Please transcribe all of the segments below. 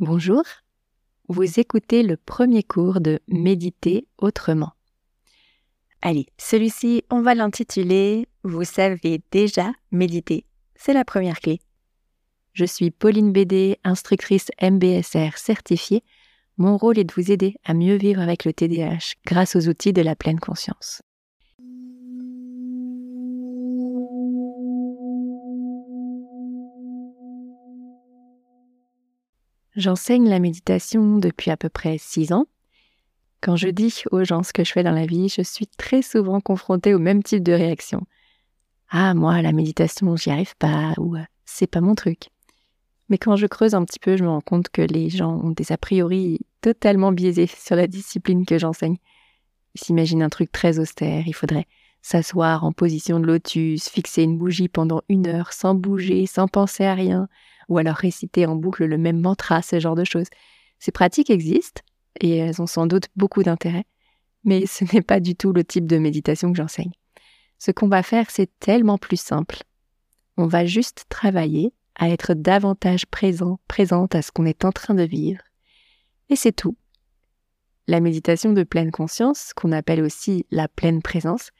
Bonjour, vous écoutez le premier cours de Méditer autrement. Allez, celui-ci, on va l'intituler Vous savez déjà méditer. C'est la première clé. Je suis Pauline Bédé, instructrice MBSR certifiée. Mon rôle est de vous aider à mieux vivre avec le TDAH grâce aux outils de la pleine conscience. J'enseigne la méditation depuis à peu près six ans. Quand je dis aux gens ce que je fais dans la vie, je suis très souvent confrontée au même type de réaction. Ah, moi, la méditation, j'y arrive pas, ou c'est pas mon truc. Mais quand je creuse un petit peu, je me rends compte que les gens ont des a priori totalement biaisés sur la discipline que j'enseigne. Ils s'imaginent un truc très austère, il faudrait s'asseoir en position de lotus, fixer une bougie pendant une heure sans bouger, sans penser à rien, ou alors réciter en boucle le même mantra, ce genre de choses. Ces pratiques existent et elles ont sans doute beaucoup d'intérêt, mais ce n'est pas du tout le type de méditation que j'enseigne. Ce qu'on va faire, c'est tellement plus simple. On va juste travailler à être davantage présent, présente à ce qu'on est en train de vivre. Et c'est tout. La méditation de pleine conscience, qu'on appelle aussi la pleine présence,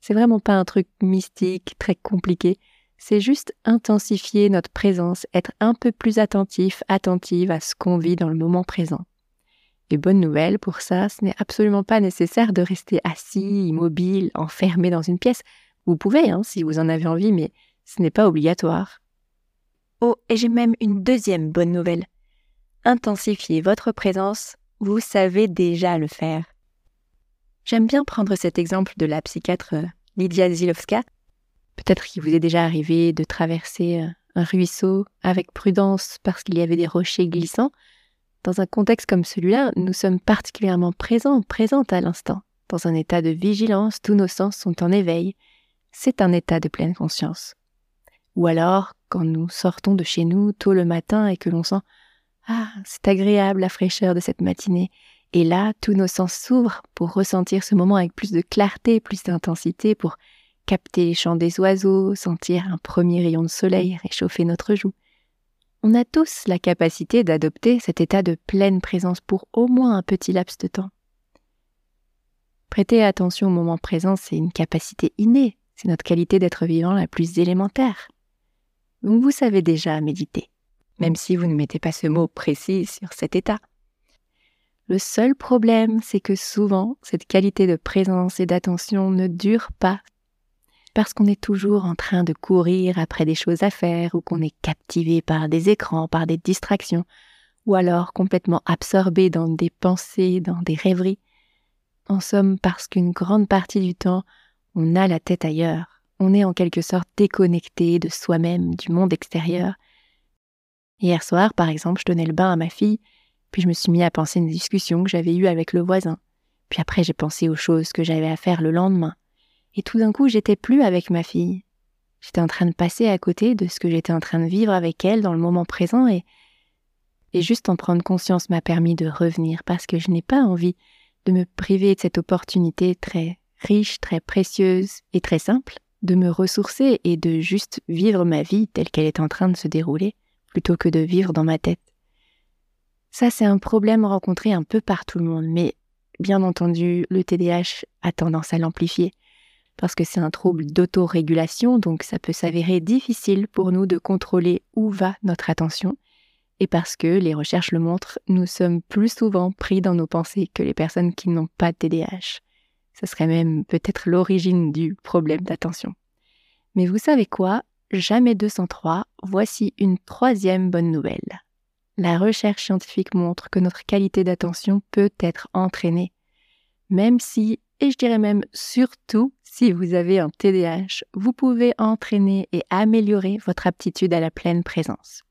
c'est vraiment pas un truc mystique, très compliqué c'est juste intensifier notre présence, être un peu plus attentif, attentive à ce qu'on vit dans le moment présent. Et bonne nouvelle, pour ça, ce n'est absolument pas nécessaire de rester assis, immobile, enfermé dans une pièce. Vous pouvez, hein, si vous en avez envie, mais ce n'est pas obligatoire. Oh, et j'ai même une deuxième bonne nouvelle. Intensifier votre présence, vous savez déjà le faire. J'aime bien prendre cet exemple de la psychiatre euh, Lydia Zilowska, Peut-être qu'il vous est déjà arrivé de traverser euh, un ruisseau avec prudence parce qu'il y avait des rochers glissants. Dans un contexte comme celui-là, nous sommes particulièrement présents, présentes à l'instant. Dans un état de vigilance, tous nos sens sont en éveil. C'est un état de pleine conscience. Ou alors, quand nous sortons de chez nous tôt le matin et que l'on sent Ah, c'est agréable la fraîcheur de cette matinée. Et là, tous nos sens s'ouvrent pour ressentir ce moment avec plus de clarté, plus d'intensité, pour capter les chants des oiseaux, sentir un premier rayon de soleil réchauffer notre joue. On a tous la capacité d'adopter cet état de pleine présence pour au moins un petit laps de temps. Prêter attention au moment présent, c'est une capacité innée, c'est notre qualité d'être vivant la plus élémentaire. Donc vous savez déjà méditer, même si vous ne mettez pas ce mot précis sur cet état. Le seul problème, c'est que souvent, cette qualité de présence et d'attention ne dure pas parce qu'on est toujours en train de courir après des choses à faire ou qu'on est captivé par des écrans, par des distractions, ou alors complètement absorbé dans des pensées, dans des rêveries. En somme, parce qu'une grande partie du temps, on a la tête ailleurs, on est en quelque sorte déconnecté de soi-même, du monde extérieur. Hier soir, par exemple, je donnais le bain à ma fille, puis je me suis mis à penser une discussion que j'avais eue avec le voisin. Puis après, j'ai pensé aux choses que j'avais à faire le lendemain. Et tout d'un coup, j'étais plus avec ma fille. J'étais en train de passer à côté de ce que j'étais en train de vivre avec elle dans le moment présent et, juste en prendre conscience m'a permis de revenir parce que je n'ai pas envie de me priver de cette opportunité très riche, très précieuse et très simple de me ressourcer et de juste vivre ma vie telle qu'elle est en train de se dérouler plutôt que de vivre dans ma tête. Ça, c'est un problème rencontré un peu par tout le monde, mais bien entendu, le TDAH a tendance à l'amplifier parce que c'est un trouble d'autorégulation, donc ça peut s'avérer difficile pour nous de contrôler où va notre attention, et parce que, les recherches le montrent, nous sommes plus souvent pris dans nos pensées que les personnes qui n'ont pas de TDAH. Ce serait même peut-être l'origine du problème d'attention. Mais vous savez quoi? Jamais 203, voici une troisième bonne nouvelle. La recherche scientifique montre que notre qualité d'attention peut être entraînée, même si, et je dirais même surtout, si vous avez un TDAH, vous pouvez entraîner et améliorer votre aptitude à la pleine présence.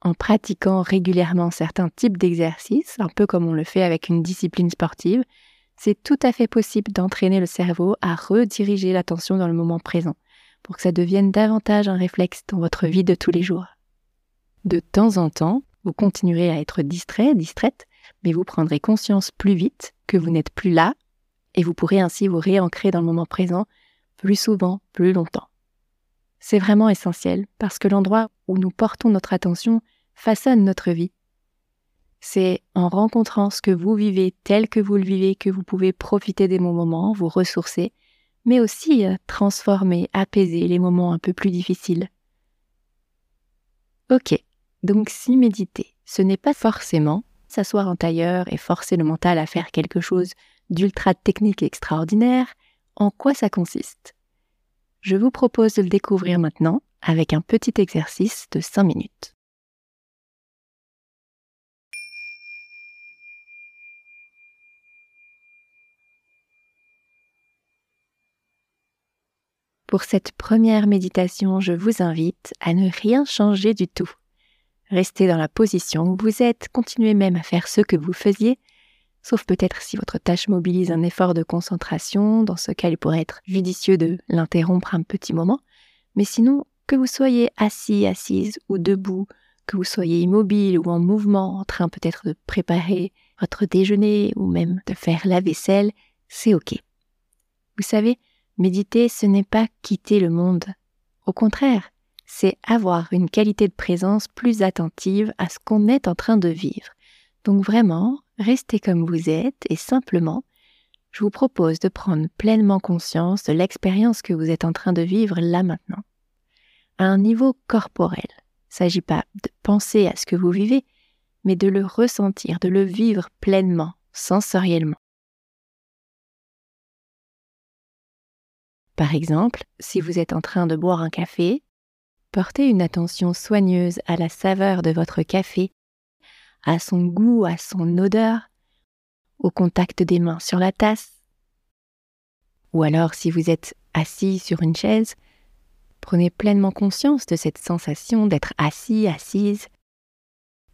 En pratiquant régulièrement certains types d'exercices, un peu comme on le fait avec une discipline sportive, c'est tout à fait possible d'entraîner le cerveau à rediriger l'attention dans le moment présent, pour que ça devienne davantage un réflexe dans votre vie de tous les jours. De temps en temps, vous continuerez à être distrait, distraite, mais vous prendrez conscience plus vite que vous n'êtes plus là et vous pourrez ainsi vous réancrer dans le moment présent plus souvent, plus longtemps. C'est vraiment essentiel parce que l'endroit où nous portons notre attention façonne notre vie. C'est en rencontrant ce que vous vivez tel que vous le vivez que vous pouvez profiter des bons moments, vous ressourcer, mais aussi euh, transformer, apaiser les moments un peu plus difficiles. Ok, donc si méditer, ce n'est pas forcément s'asseoir en tailleur et forcer le mental à faire quelque chose d'ultra technique extraordinaire, en quoi ça consiste? Je vous propose de le découvrir maintenant avec un petit exercice de 5 minutes. Pour cette première méditation, je vous invite à ne rien changer du tout. Restez dans la position où vous êtes, continuez même à faire ce que vous faisiez, sauf peut-être si votre tâche mobilise un effort de concentration, dans ce cas il pourrait être judicieux de l'interrompre un petit moment, mais sinon, que vous soyez assis, assise ou debout, que vous soyez immobile ou en mouvement, en train peut-être de préparer votre déjeuner ou même de faire la vaisselle, c'est ok. Vous savez, Méditer, ce n'est pas quitter le monde. Au contraire, c'est avoir une qualité de présence plus attentive à ce qu'on est en train de vivre. Donc vraiment, restez comme vous êtes et simplement, je vous propose de prendre pleinement conscience de l'expérience que vous êtes en train de vivre là maintenant. À un niveau corporel. Il ne s'agit pas de penser à ce que vous vivez, mais de le ressentir, de le vivre pleinement, sensoriellement. Par exemple, si vous êtes en train de boire un café, portez une attention soigneuse à la saveur de votre café, à son goût, à son odeur, au contact des mains sur la tasse. Ou alors si vous êtes assis sur une chaise, prenez pleinement conscience de cette sensation d'être assis, assise,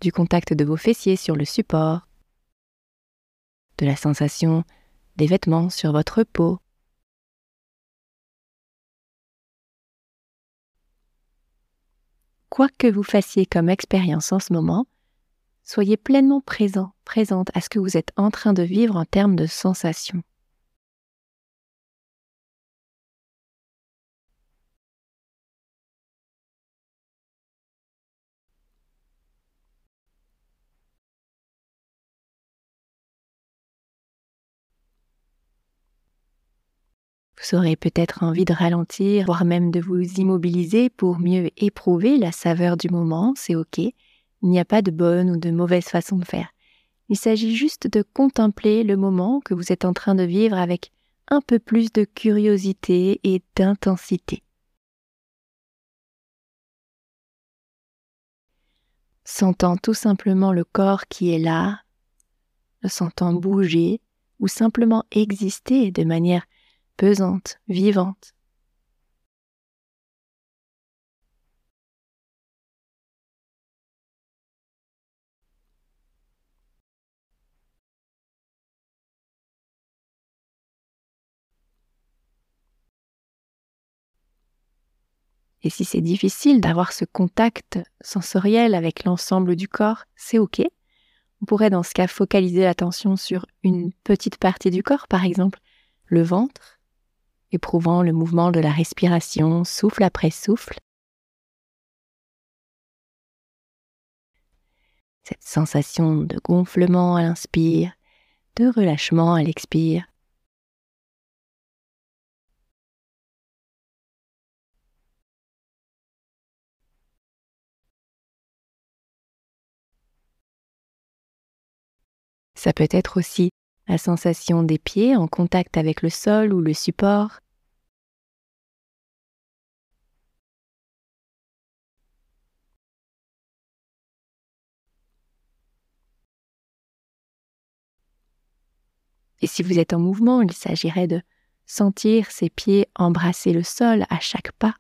du contact de vos fessiers sur le support, de la sensation des vêtements sur votre peau, quoi que vous fassiez comme expérience en ce moment, soyez pleinement présent, présente à ce que vous êtes en train de vivre en termes de sensations. Vous aurez peut-être envie de ralentir, voire même de vous immobiliser pour mieux éprouver la saveur du moment, c'est ok. Il n'y a pas de bonne ou de mauvaise façon de faire. Il s'agit juste de contempler le moment que vous êtes en train de vivre avec un peu plus de curiosité et d'intensité. Sentant tout simplement le corps qui est là, le sentant bouger ou simplement exister de manière pesante, vivante. Et si c'est difficile d'avoir ce contact sensoriel avec l'ensemble du corps, c'est OK. On pourrait dans ce cas focaliser l'attention sur une petite partie du corps, par exemple le ventre, éprouvant le mouvement de la respiration souffle après souffle. Cette sensation de gonflement à l'inspire, de relâchement à l'expire. Ça peut être aussi la sensation des pieds en contact avec le sol ou le support. Et si vous êtes en mouvement, il s'agirait de sentir ses pieds embrasser le sol à chaque pas.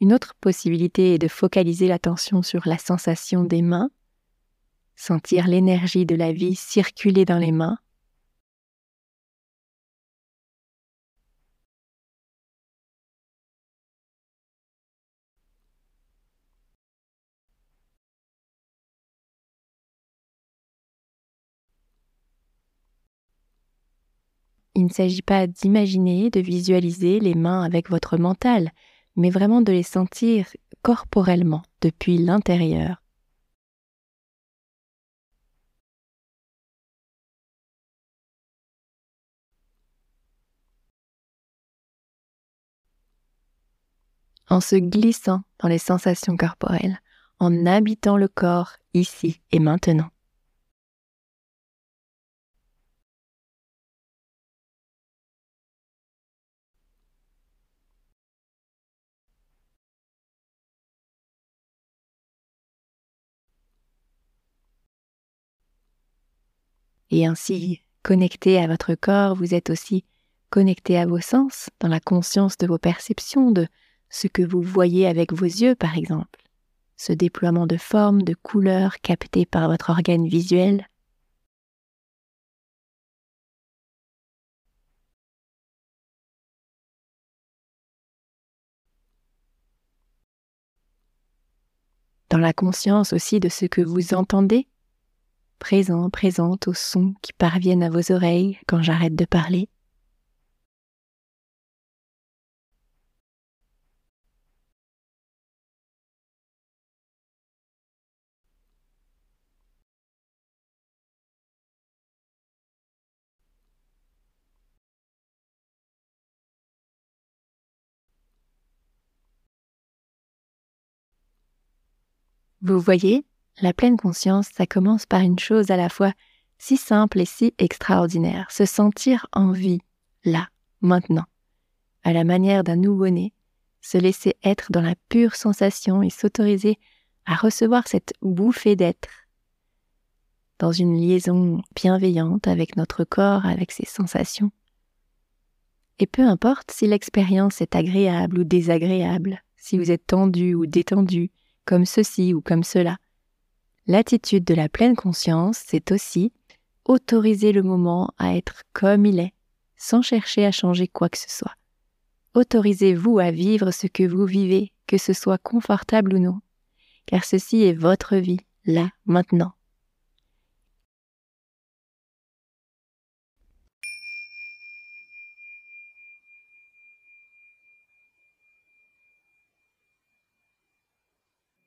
Une autre possibilité est de focaliser l'attention sur la sensation des mains, sentir l'énergie de la vie circuler dans les mains. Il ne s'agit pas d'imaginer, de visualiser les mains avec votre mental, mais vraiment de les sentir corporellement depuis l'intérieur. En se glissant dans les sensations corporelles, en habitant le corps ici et maintenant. Et ainsi, connecté à votre corps, vous êtes aussi connecté à vos sens, dans la conscience de vos perceptions, de ce que vous voyez avec vos yeux, par exemple. Ce déploiement de formes, de couleurs captées par votre organe visuel. Dans la conscience aussi de ce que vous entendez, présent, présente aux sons qui parviennent à vos oreilles quand j'arrête de parler. Vous voyez, la pleine conscience, ça commence par une chose à la fois si simple et si extraordinaire, se sentir en vie, là, maintenant, à la manière d'un nouveau-né, se laisser être dans la pure sensation et s'autoriser à recevoir cette bouffée d'être, dans une liaison bienveillante avec notre corps, avec ses sensations. Et peu importe si l'expérience est agréable ou désagréable, si vous êtes tendu ou détendu, comme ceci ou comme cela, L'attitude de la pleine conscience, c'est aussi autoriser le moment à être comme il est, sans chercher à changer quoi que ce soit. Autorisez-vous à vivre ce que vous vivez, que ce soit confortable ou non, car ceci est votre vie, là, maintenant.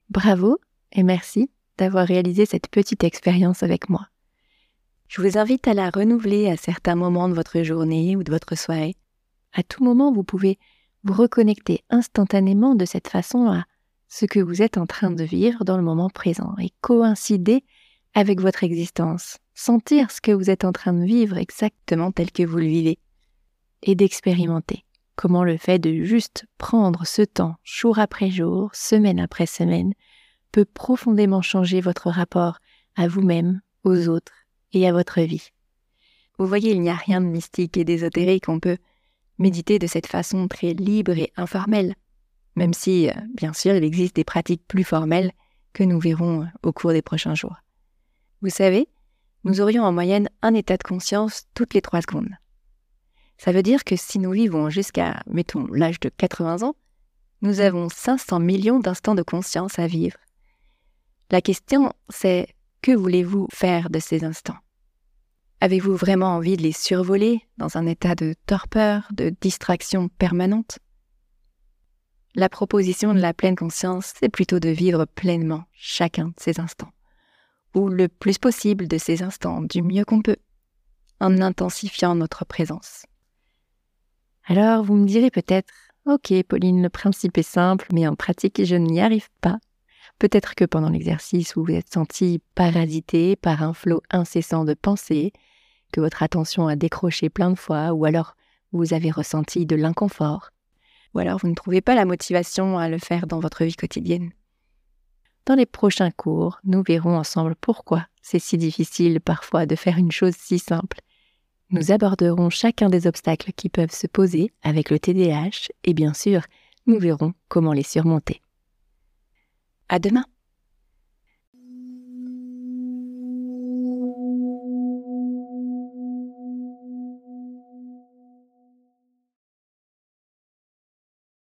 Bravo et merci d'avoir réalisé cette petite expérience avec moi. Je vous invite à la renouveler à certains moments de votre journée ou de votre soirée. À tout moment, vous pouvez vous reconnecter instantanément de cette façon à ce que vous êtes en train de vivre dans le moment présent et coïncider avec votre existence, sentir ce que vous êtes en train de vivre exactement tel que vous le vivez et d'expérimenter comment le fait de juste prendre ce temps jour après jour, semaine après semaine, peut profondément changer votre rapport à vous-même, aux autres et à votre vie. Vous voyez, il n'y a rien de mystique et d'ésotérique, on peut méditer de cette façon très libre et informelle, même si, euh, bien sûr, il existe des pratiques plus formelles que nous verrons euh, au cours des prochains jours. Vous savez, nous aurions en moyenne un état de conscience toutes les trois secondes. Ça veut dire que si nous vivons jusqu'à, mettons, l'âge de 80 ans, nous avons 500 millions d'instants de conscience à vivre la question, c'est que voulez-vous faire de ces instants? Avez-vous vraiment envie de les survoler dans un état de torpeur, de distraction permanente? La proposition de la pleine conscience, c'est plutôt de vivre pleinement chacun de ces instants, ou le plus possible de ces instants du mieux qu'on peut, en intensifiant notre présence. Alors vous me direz peut-être, ok Pauline, le principe est simple, mais en pratique je n'y arrive pas. Peut-être que pendant l'exercice, vous vous êtes senti parasité par un flot incessant de pensées, que votre attention a décroché plein de fois, ou alors vous avez ressenti de l'inconfort, ou alors vous ne trouvez pas la motivation à le faire dans votre vie quotidienne. Dans les prochains cours, nous verrons ensemble pourquoi c'est si difficile parfois de faire une chose si simple. Nous aborderons chacun des obstacles qui peuvent se poser avec le TDAH et bien sûr, nous verrons comment les surmonter. À demain!